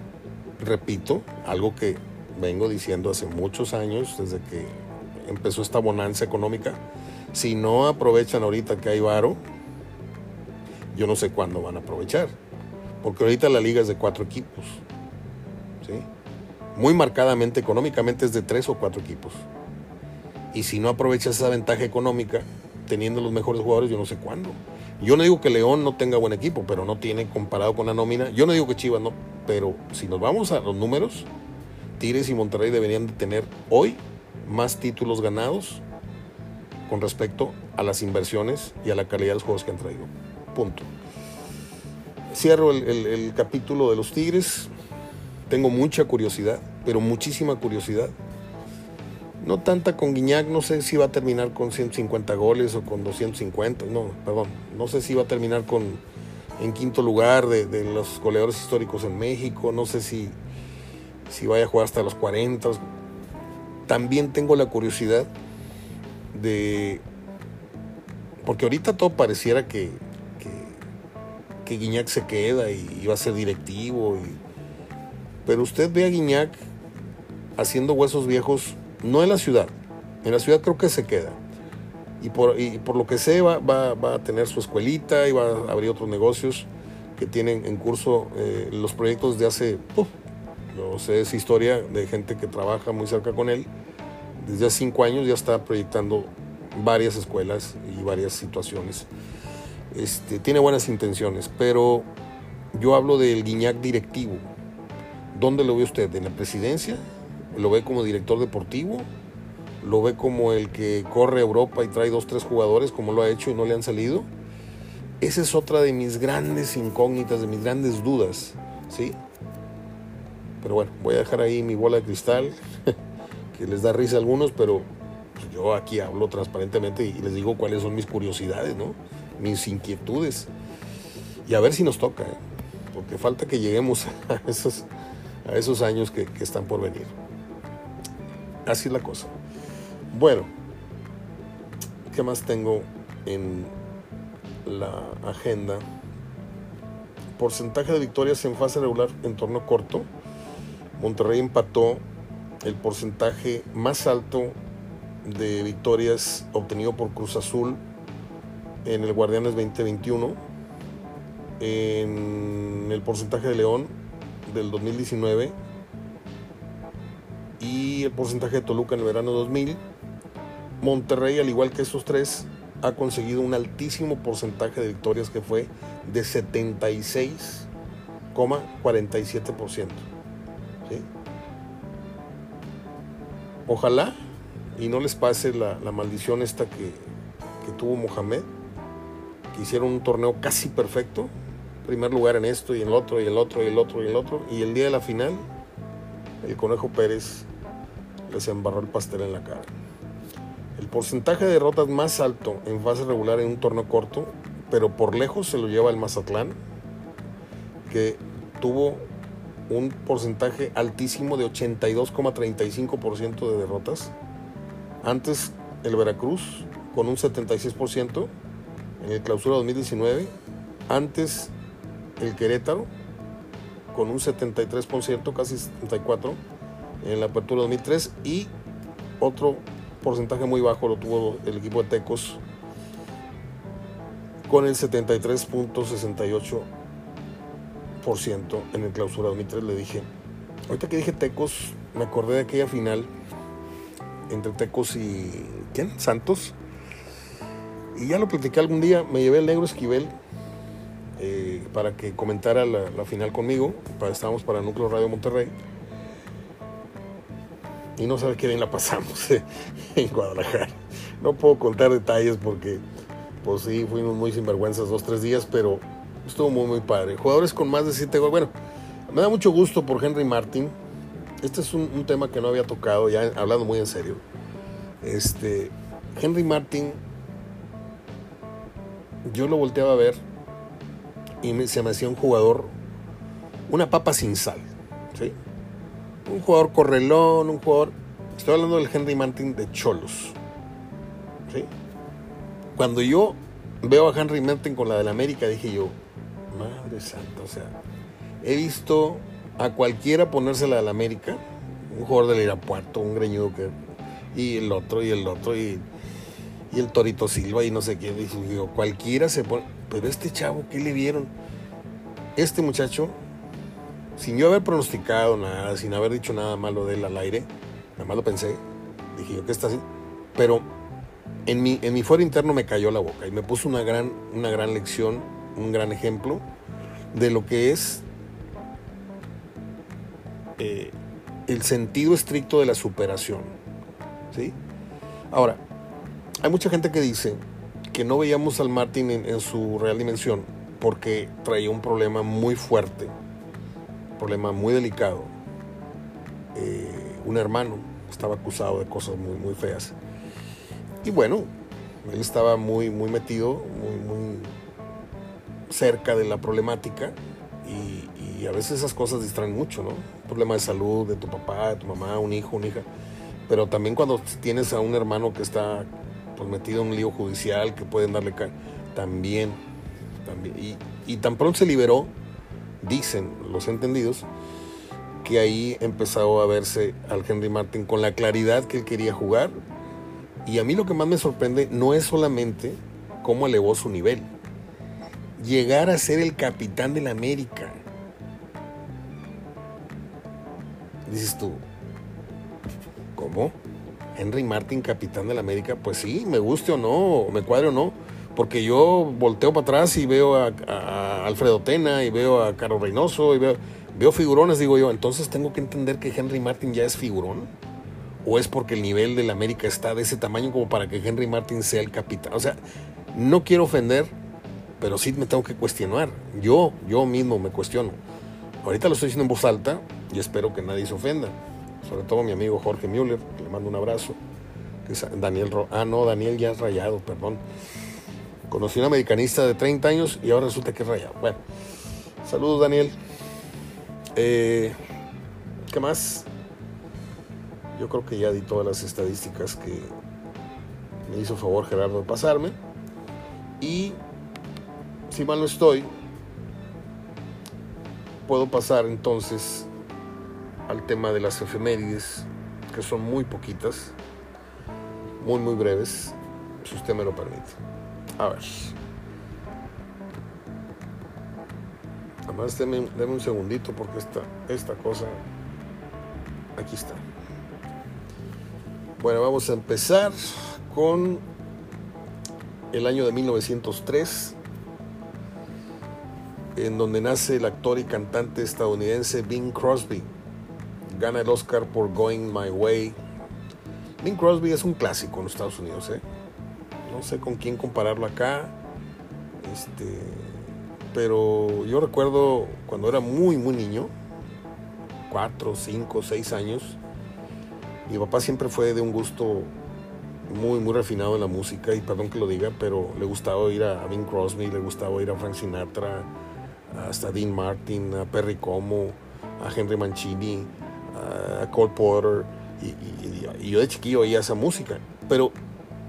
repito, algo que vengo diciendo hace muchos años, desde que empezó esta bonanza económica, si no aprovechan ahorita que hay varo, yo no sé cuándo van a aprovechar. Porque ahorita la liga es de cuatro equipos. ¿sí? Muy marcadamente económicamente es de tres o cuatro equipos. Y si no aprovechas esa ventaja económica, teniendo los mejores jugadores, yo no sé cuándo. Yo no digo que León no tenga buen equipo, pero no tiene comparado con la nómina. Yo no digo que Chivas no, pero si nos vamos a los números, Tigres y Monterrey deberían de tener hoy más títulos ganados con respecto a las inversiones y a la calidad de los juegos que han traído. Punto. Cierro el, capítulo de los Tigres. Tengo mucha curiosidad, pero muchísima curiosidad no tanta con Guiñac, no sé si va a terminar con 150 goles o con 250, no, perdón, no sé si va a terminar con en quinto lugar de, los goleadores históricos en México, no sé si, si vaya a jugar hasta los 40. También tengo la curiosidad de, porque ahorita todo pareciera que, que, Guiñac se queda y, va a ser directivo, pero usted ve a Guiñac haciendo huesos viejos no en la ciudad. En la ciudad creo que se queda. Y por, por lo que sé va, va, a tener su escuelita y va a abrir otros negocios que tienen en curso eh, los proyectos de hace, no sé, es historia de gente que trabaja muy cerca con él. Desde hace cinco años ya está proyectando varias escuelas y varias situaciones. Este, tiene buenas intenciones, pero yo hablo del Guiñac directivo. ¿Dónde lo ve usted? ¿En la presidencia? lo ve como director deportivo, lo ve como el que corre a Europa y trae dos, tres jugadores como lo ha hecho y no le han salido. Esa es otra de mis grandes incógnitas, de mis grandes dudas, ¿sí? Pero bueno, voy a dejar ahí mi bola de cristal, <laughs> que les da risa a algunos, pero pues, yo aquí hablo transparentemente y les digo cuáles son mis curiosidades, ¿no? Mis inquietudes. Y a ver si nos toca, ¿eh? porque falta que lleguemos <laughs> a esos, a esos años que están por venir. Así es la cosa. Bueno, ¿qué más tengo en la agenda? Porcentaje de victorias en fase regular en torneo corto. Monterrey empató el porcentaje más alto de victorias obtenido por Cruz Azul en el Guardianes 2021. En el porcentaje de León del 2019 y el porcentaje de Toluca en el verano 2000. Monterrey, al igual que esos tres, ha conseguido un altísimo porcentaje de victorias que fue de 76,47%. Ojalá y no les pase la, maldición esta que, que, tuvo Mohamed, que hicieron un torneo casi perfecto, primer lugar en esto y en el otro y el otro y el otro y el otro, y el día de la final el Conejo Pérez les embarró el pastel en la cara. El porcentaje de derrotas más alto en fase regular en un torneo corto, pero por lejos se lo lleva el Mazatlán, que tuvo un porcentaje altísimo de 82,35% de derrotas. Antes el Veracruz con un 76% en el clausura 2019. Antes el Querétaro con un 73%, casi 74% en la apertura 2003 y otro porcentaje muy bajo lo tuvo el equipo de Tecos con el 73.68% en el clausura 2003 le dije ahorita que dije Tecos me acordé de aquella final entre Tecos y ¿quién? Santos y ya lo platiqué algún día me llevé el negro Esquivel eh, para que comentara la, final conmigo. Para, estábamos para Núcleo Radio Monterrey. Y no sabe qué bien la pasamos <laughs> en Guadalajara. No puedo contar detalles porque, pues sí, fuimos muy sinvergüenzas dos, tres días, pero estuvo muy, muy padre. Jugadores con más de siete goles. Bueno, me da mucho gusto por Henry Martin. Este es un, un, tema que no había tocado, ya hablando muy en serio. Este, Henry Martin, yo lo volteaba a ver y se me hacía un jugador, una papa sin sal. ¿sí? Un jugador correlón, un jugador. Estoy hablando del Henry Martin de Cholos. ¿sí? Cuando yo veo a Henry Martin con la del América, dije yo, madre santa, o sea, he visto a cualquiera ponérsela del América, un jugador del Irapuerto, un greñudo que. Y el otro, y el otro, y, y el Torito Silva, y no sé quién. Dije, cualquiera se pone pero este chavo, ¿qué le vieron? este muchacho, sin yo haber pronosticado nada, sin haber dicho nada malo de él al aire, nada más lo pensé, dije yo, ¿qué está así? Pero en mi, en mi fuero interno me cayó la boca y me puso una gran, una gran lección, un gran ejemplo de lo que es eh, el sentido estricto de la superación. ¿sí? Ahora, hay mucha gente que dice que no veíamos al Martin en, su real dimensión porque traía un problema muy fuerte, un problema muy delicado. Eh, un hermano estaba acusado de cosas muy, muy feas. Y bueno, él estaba muy, muy metido, muy, muy cerca de la problemática y, a veces esas cosas distraen mucho, ¿no? problema de salud de tu papá, de tu mamá, un hijo, una hija. Pero también cuando tienes a un hermano que está pues, metido en un lío judicial, que pueden darle... También, también. Y, y tan pronto se liberó, dicen los entendidos, que ahí empezó a verse al Henry Martin con la claridad que él quería jugar. Y a mí lo que más me sorprende no es solamente cómo elevó su nivel. Llegar a ser el capitán de la América. Dices tú, ¿cómo? Henry Martin, capitán de la América, pues sí, me guste o no, me cuadre o no, porque yo volteo para atrás y veo a, Alfredo Tena y veo a Carlos Reynoso y veo, veo figurones, digo yo, entonces tengo que entender que Henry Martin ya es figurón. ¿O es porque el nivel de la América está de ese tamaño como para que Henry Martin sea el capitán? O sea, no quiero ofender, pero sí me tengo que cuestionar. Yo, yo mismo me cuestiono. Ahorita lo estoy diciendo en voz alta y espero que nadie se ofenda. Sobre todo mi amigo Jorge Müller, que le mando un abrazo. Daniel Ah, no, Daniel ya es rayado, perdón. Conocí a un americanista de 30 años y ahora resulta que es rayado. Bueno, saludos Daniel. Eh, ¿Qué más? Yo creo que ya di todas las estadísticas que me hizo favor Gerardo de pasarme. Y si mal no estoy, puedo pasar entonces al tema de las efemérides, que son muy poquitas, muy, muy breves, si usted me lo permite. A ver. Además, deme, un segundito porque esta, esta cosa, aquí está. Bueno, vamos a empezar con el año de 1903 en donde nace el actor y cantante estadounidense Bing Crosby. Gana el Oscar por Going My Way. Bing Crosby es un clásico en los Estados Unidos, ¿eh? No sé con quién compararlo acá. Este, pero yo recuerdo cuando era muy, muy niño, cuatro, cinco, seis años, mi papá siempre fue de un gusto muy, muy refinado en la música, y perdón que lo diga, pero le gustaba oír a Bing Crosby, le gustaba oír a Frank Sinatra, hasta Dean Martin, a Perry Como, a Henry Mancini, a Cole Porter, y, yo de chiquillo oía esa música. Pero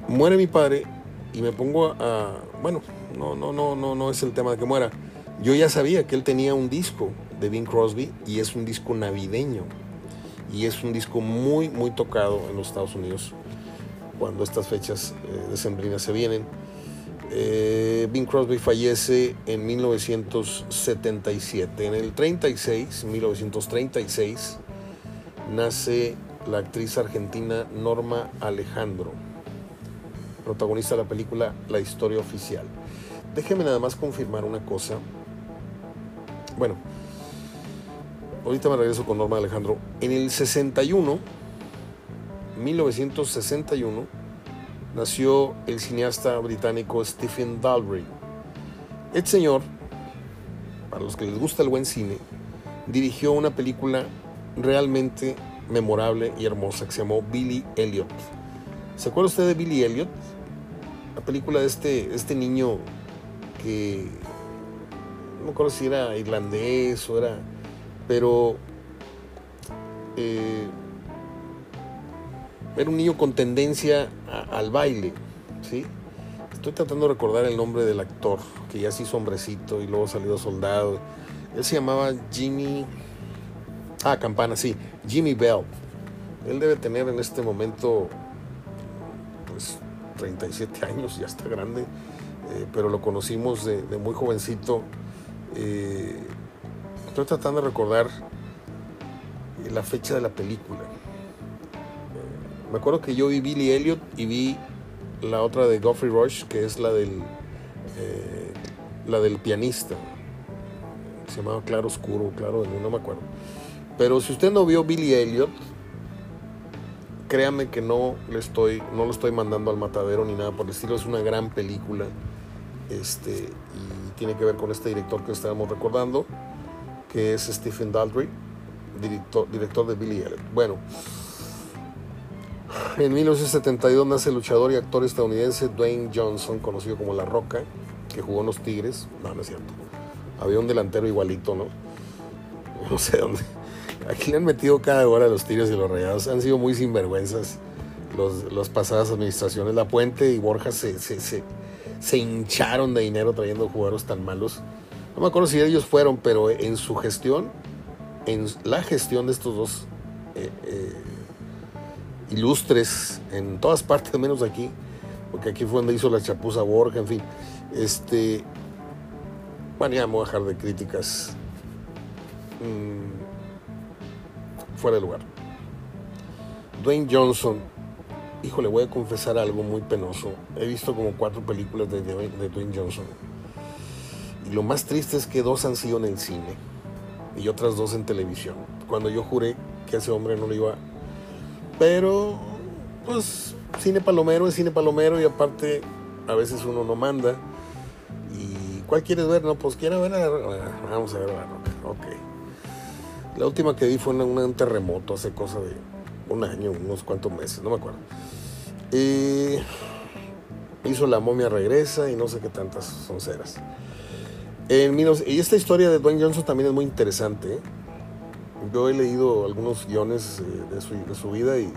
muere mi padre y me pongo a, bueno, no, no, no, no, no es el tema de que muera. Yo ya sabía que él tenía un disco de Bing Crosby y es un disco navideño y es un disco muy, muy tocado en los Estados Unidos cuando estas fechas eh, decembrinas se vienen. Eh, Bing Crosby fallece en 1977. En el 36, 1936, nace la actriz argentina Norma Alejandro, protagonista de la película La historia oficial. Déjeme nada más confirmar una cosa. Bueno, ahorita me regreso con Norma Alejandro. En el 61, 1961, nació el cineasta británico Stephen Dalbury. Este señor, para los que les gusta el buen cine, dirigió una película realmente memorable y hermosa que se llamó Billy Elliot. ¿Se acuerda usted de Billy Elliot? La película de este, este niño que no me acuerdo si era irlandés o era, pero eh, era un niño con tendencia al baile, ¿sí? Estoy tratando de recordar el nombre del actor, que ya se hizo hombrecito y luego salió soldado. Él se llamaba Jimmy... Ah, Campana, sí, Jimmy Bell. Él debe tener en este momento, pues, 37 años, ya está grande, eh, pero lo conocimos de, muy jovencito. Eh, Estoy tratando de recordar la fecha de la película. Me acuerdo que yo vi Billy Elliot y vi la otra de Geoffrey Rush, que es la del, eh, la del pianista. Se llamaba Claro Oscuro, Claro no me acuerdo. Pero si usted no vio Billy Elliot, créame que no le estoy, no lo estoy mandando al matadero ni nada por el estilo. Es una gran película. Este, y tiene que ver con este director que estábamos recordando, que es Stephen Daldry, director, director de Billy Elliot. Bueno, en 1972 nace el luchador y actor estadounidense Dwayne Johnson, conocido como La Roca, que jugó en los Tigres. No, no es cierto. Había un delantero igualito, ¿no? <laughs> No sé dónde. Aquí le han metido cada hora los Tigres y los Rayados. Han sido muy sinvergüenzas los, las pasadas administraciones. La Puente y Borja se, se, se, hincharon de dinero trayendo jugadores tan malos. No me acuerdo si ellos fueron, pero en su gestión, en la gestión de estos dos eh, eh, ilustres en todas partes, <laughs> menos aquí, porque aquí fue donde hizo la chapuza Borja, en fin. Este, bueno, ya me voy a dejar de críticas mmm, fuera de lugar. Dwayne Johnson, híjole, voy a confesar algo muy penoso. He visto como cuatro películas de, de, Dwayne Johnson. Y lo más triste es que dos han sido en el cine y otras dos en televisión. Cuando yo juré que ese hombre no lo iba pero, pues, cine palomero es cine palomero y aparte a veces uno no manda. ¿Y cuál quieres ver? No, pues quiero ver a Vamos a ver a la roca. Ok. La última que vi fue un terremoto hace cosa de un año, unos cuantos meses, no me acuerdo. Y hizo La momia regresa y no sé qué tantas son ceras. y esta historia de Dwayne Johnson también es muy interesante. ¿eh? Yo he leído algunos guiones eh, de, su, de su vida y,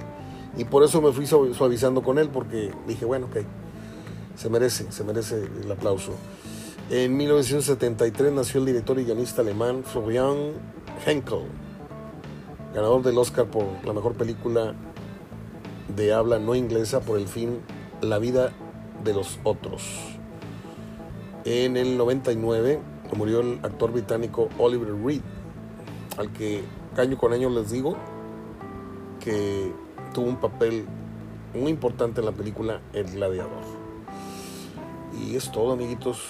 y, por eso me fui suavizando con él, porque dije, bueno, ok, se merece, se merece el aplauso. En 1973 nació el director y guionista alemán Florian Henkel, ganador del Oscar por la mejor película de habla no inglesa por el fin La vida de los otros. En el 99 murió el actor británico Oliver Reed, al que año con año les digo que tuvo un papel muy importante en la película El Gladiador. Y es todo, amiguitos.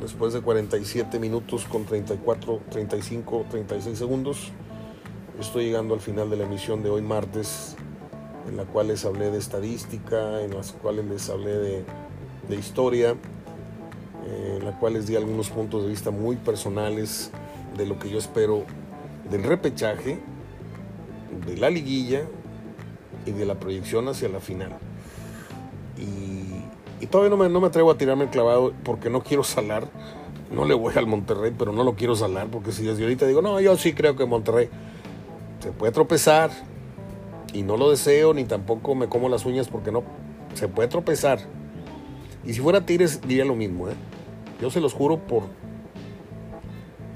Después de 47 minutos con 34, 35, 36 segundos, estoy llegando al final de la emisión de hoy martes, en la cual les hablé de estadística, en las cuales les hablé de, historia, en la cual les di algunos puntos de vista muy personales de lo que yo espero del repechaje, de la liguilla y de la proyección hacia la final. Y, todavía no me, no me, atrevo a tirarme el clavado porque no quiero salar. No le voy al Monterrey, pero no lo quiero salar porque si desde ahorita digo, no, yo sí creo que Monterrey se puede tropezar y no lo deseo ni tampoco me como las uñas porque no, se puede tropezar. Y si fuera Tigres diría lo mismo, ¿eh? Yo se los juro por,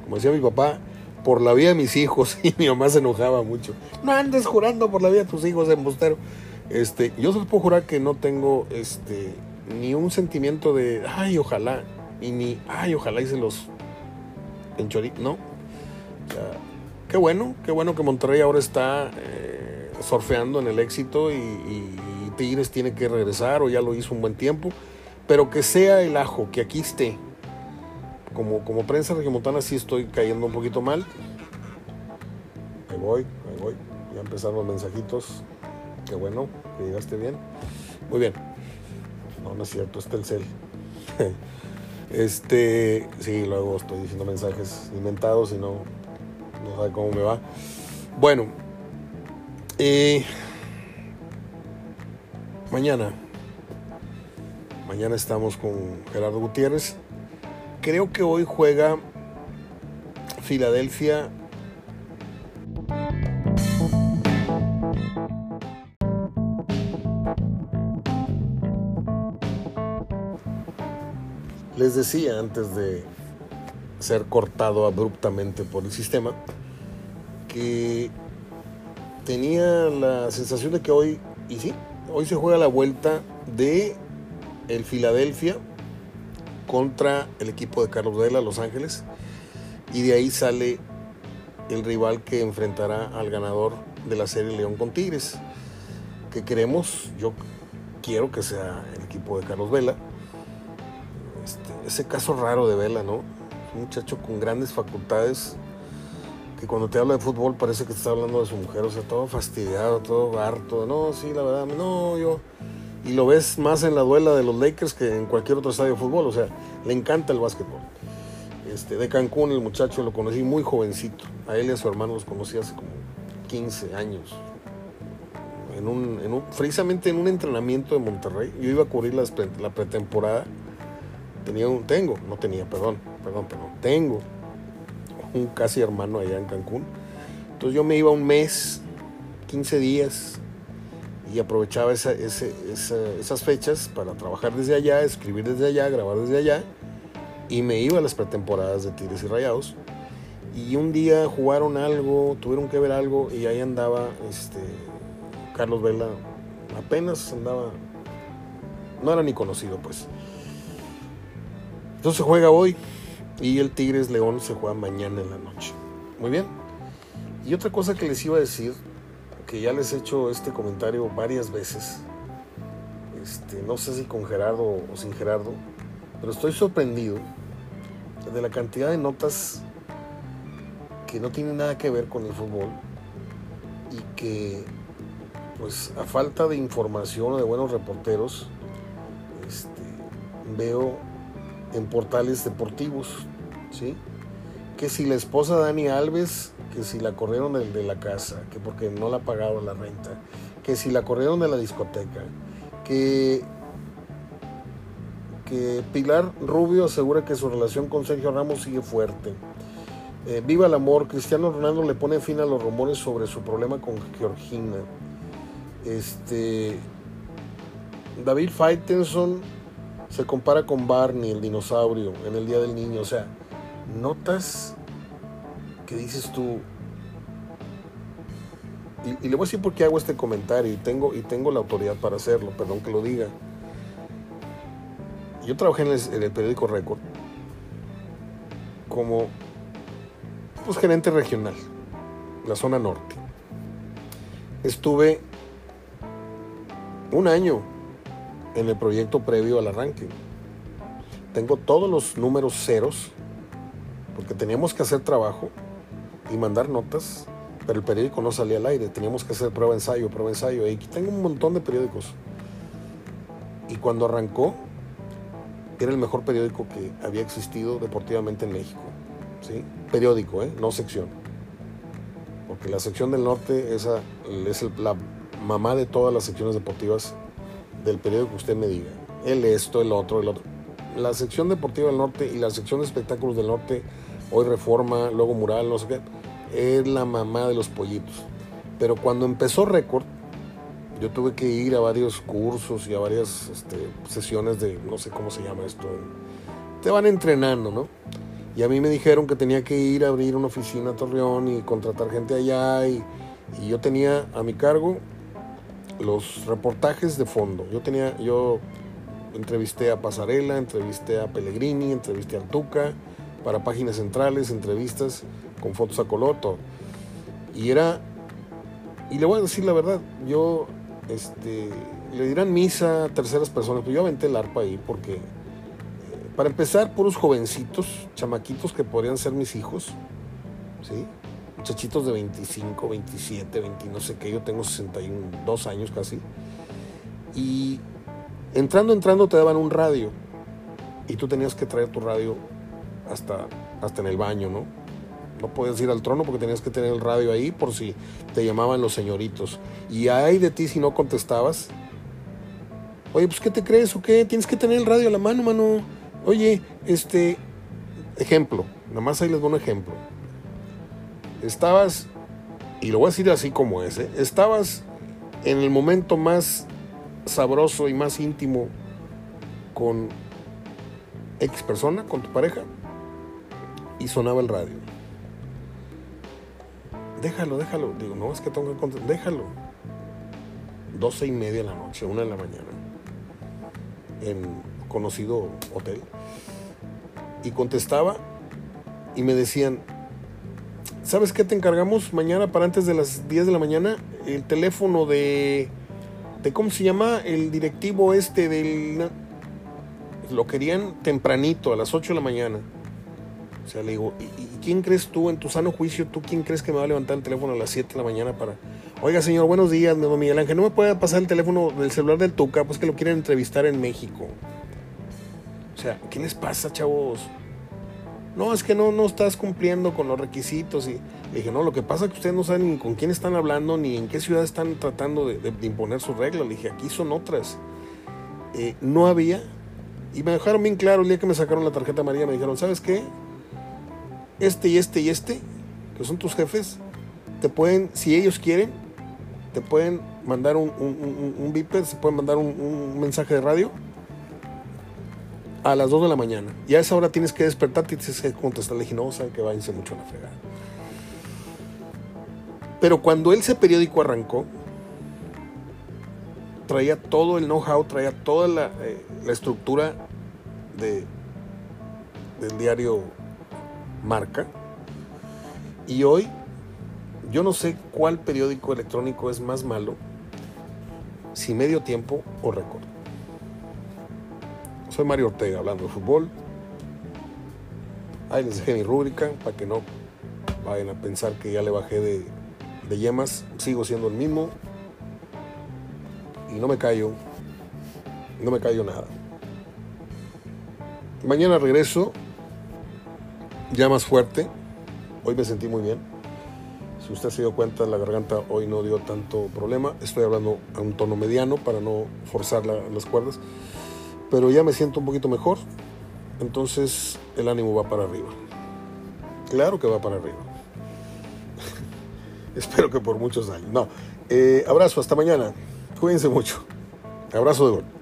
como decía mi papá, por la vida de mis hijos <laughs> y mi mamá se enojaba mucho. No andes jurando por la vida de tus hijos, embustero. Este, yo se puedo jurar que no tengo este ni un sentimiento de ay, ojalá y ni ay, ojalá y se los enchorí, no. Qué bueno, qué bueno que Monterrey ahora está eh, en el éxito y, y, Tigres tiene que regresar o ya lo hizo un buen tiempo, pero que sea el ajo, que aquí esté, como, como prensa regimontana sí estoy cayendo un poquito mal. Ahí voy, ahí voy. Ya empezaron los mensajitos. Qué bueno, que llegaste bien. Muy bien. No, no es cierto, es Telcel. <laughs> este, sí, luego estoy diciendo mensajes inventados y no, no sabe cómo me va. Bueno, mañana, mañana estamos con Gerardo Gutiérrez creo que hoy juega Filadelfia. Les decía antes de ser cortado abruptamente por el sistema que tenía la sensación de que hoy, y sí, hoy se juega la vuelta de el Filadelfia contra el equipo de Carlos Vela, Los Ángeles, y de ahí sale el rival que enfrentará al ganador de la serie León con Tigres. Que queremos, yo quiero que sea el equipo de Carlos Vela. Este, ese caso raro de Vela, ¿no? Un muchacho con grandes facultades que cuando te habla de fútbol parece que te está hablando de su mujer, o sea, todo fastidiado, todo harto. No, sí, la verdad, no, yo. Y lo ves más en la duela de los Lakers que en cualquier otro estadio de fútbol, o sea, le encanta el básquetbol. Este, de Cancún, el muchacho lo conocí muy jovencito. A él y a su hermano los conocí hace como 15 años. En un, en un, precisamente en un entrenamiento de Monterrey. Yo iba a cubrir la, la pretemporada. Tenía un, tengo, no tenía, perdón, perdón, perdón, tengo un casi hermano allá en Cancún. Entonces yo me iba un mes, 15 días, y aprovechaba esas fechas para trabajar desde allá, escribir desde allá, grabar desde allá, y me iba a las pretemporadas de Tigres y Rayados. Y un día jugaron algo, tuvieron que ver algo, y ahí andaba este, Carlos Vela, apenas andaba, no era ni conocido pues. Entonces juega hoy, y el Tigres León se juega mañana en la noche. Muy bien. Y otra cosa que les iba a decir, que ya les he hecho este comentario varias veces, este, no sé si con Gerardo o sin Gerardo, pero estoy sorprendido de la cantidad de notas que no tienen nada que ver con el fútbol y que, pues, a falta de información o de buenos reporteros, este, veo en portales deportivos, ¿sí? Que si la esposa Dani Alves, que si la corrieron de, de la casa, que porque no la pagaron la renta, que si la corrieron de la discoteca, que que Pilar Rubio asegura que su relación con Sergio Ramos sigue fuerte. Eh, viva el amor, Cristiano Ronaldo le pone fin a los rumores sobre su problema con Georgina. Este, David Faitelson se compara con Barney, el dinosaurio, en el Día del Niño. O sea, notas que dices tú. Y, le voy a decir por qué hago este comentario y tengo, y tengo la autoridad para hacerlo, perdón que lo diga. Yo trabajé en el, periódico Record como pues, gerente regional, la zona norte. Estuve un año en el proyecto previo al arranque. Tengo todos los números ceros, porque teníamos que hacer trabajo y mandar notas, pero el periódico no salía al aire. Teníamos que hacer prueba ensayo, prueba ensayo. Y tengo un montón de periódicos. Y cuando arrancó, era el mejor periódico que había existido deportivamente en México. ¿sí? Periódico, ¿eh? no sección. Porque la sección del norte esa es la mamá de todas las secciones deportivas del periódico que usted me diga. El esto, el otro, el otro. La sección deportiva del norte y la sección de espectáculos del norte, hoy Reforma, luego Mural, no sé qué, es la mamá de los pollitos. Pero cuando empezó Récord, yo tuve que ir a varios cursos y a varias este, sesiones de, no sé cómo se llama esto, te van entrenando, ¿no? Y a mí me dijeron que tenía que ir a abrir una oficina a Torreón y contratar gente allá y, yo tenía a mi cargo los reportajes de fondo. Yo tenía, yo entrevisté a Pasarela, entrevisté a Pellegrini, entrevisté a Tuca para páginas centrales, entrevistas con fotos a color, todo. Y era, y le voy a decir la verdad, yo, este, le dirán misa a terceras personas, pero yo aventé el arpa ahí porque, eh, para empezar, puros jovencitos, chamaquitos que podrían ser mis hijos, ¿sí? muchachitos de 25, 27, 20, no sé qué, yo tengo 62 años casi. Y entrando, entrando te daban un radio. Y tú tenías que traer tu radio hasta, hasta en el baño, ¿no? No podías ir al trono porque tenías que tener el radio ahí por si te llamaban los señoritos. Y hay de ti si no contestabas. Oye, pues ¿qué te crees o qué? Tienes que tener el radio a la mano, mano. Oye, este, ejemplo, nada más ahí les doy un ejemplo estabas, y lo voy a decir así como es, ¿eh? estabas en el momento más sabroso y más íntimo con X persona, con tu pareja, y sonaba el radio. Déjalo, déjalo. Digo, no, es que tengo que Déjalo. Doce y media de la noche, una de la mañana, en conocido hotel. Y contestaba y me decían, ¿Sabes qué te encargamos mañana para antes de las 10 de la mañana? El teléfono de, de ¿cómo se llama? El directivo este del... Lo querían tempranito, a las 8 de la mañana. O sea, le digo, ¿y, quién crees tú, en tu sano juicio, tú quién crees que me va a levantar el teléfono a las 7 de la mañana para... Oiga, señor, buenos días, don Miguel Ángel, ¿no me puede pasar el teléfono del celular del Tuca? Pues que lo quieren entrevistar en México. O sea, ¿qué les pasa, chavos? No, es que no, no estás cumpliendo con los requisitos. Y le dije, no, lo que pasa es que ustedes no saben ni con quién están hablando, ni en qué ciudad están tratando de, imponer sus reglas. Le dije, aquí son otras. Eh, no había. Y me dejaron bien claro el día que me sacaron la tarjeta amarilla, me dijeron, ¿sabes qué? Este y este y este, que son tus jefes, te pueden, si ellos quieren, te pueden mandar un, un, se pueden mandar un mensaje de radio a las 2 de la mañana. Y a esa hora tienes que despertarte y tienes que contestar. Dije, que váyanse mucho a la fregada. Pero cuando ese periódico arrancó, traía todo el know-how, traía toda la, eh, estructura de, del diario Marca. Y hoy, yo no sé cuál periódico electrónico es más malo, si medio tiempo o récord. Soy Mario Ortega hablando de fútbol. Ahí les dejé mi rúbrica para que no vayan a pensar que ya le bajé de, de yemas. Sigo siendo el mismo. Y no me callo. No me callo nada. Mañana regreso ya más fuerte. Hoy me sentí muy bien. Si usted se dio cuenta, la garganta hoy no dio tanto problema. Estoy hablando a un tono mediano para no forzar las cuerdas pero ya me siento un poquito mejor, entonces el ánimo va para arriba. Claro que va para arriba. <laughs> Espero que por muchos años. No. Eh, abrazo, hasta mañana. Cuídense mucho. Abrazo de gol.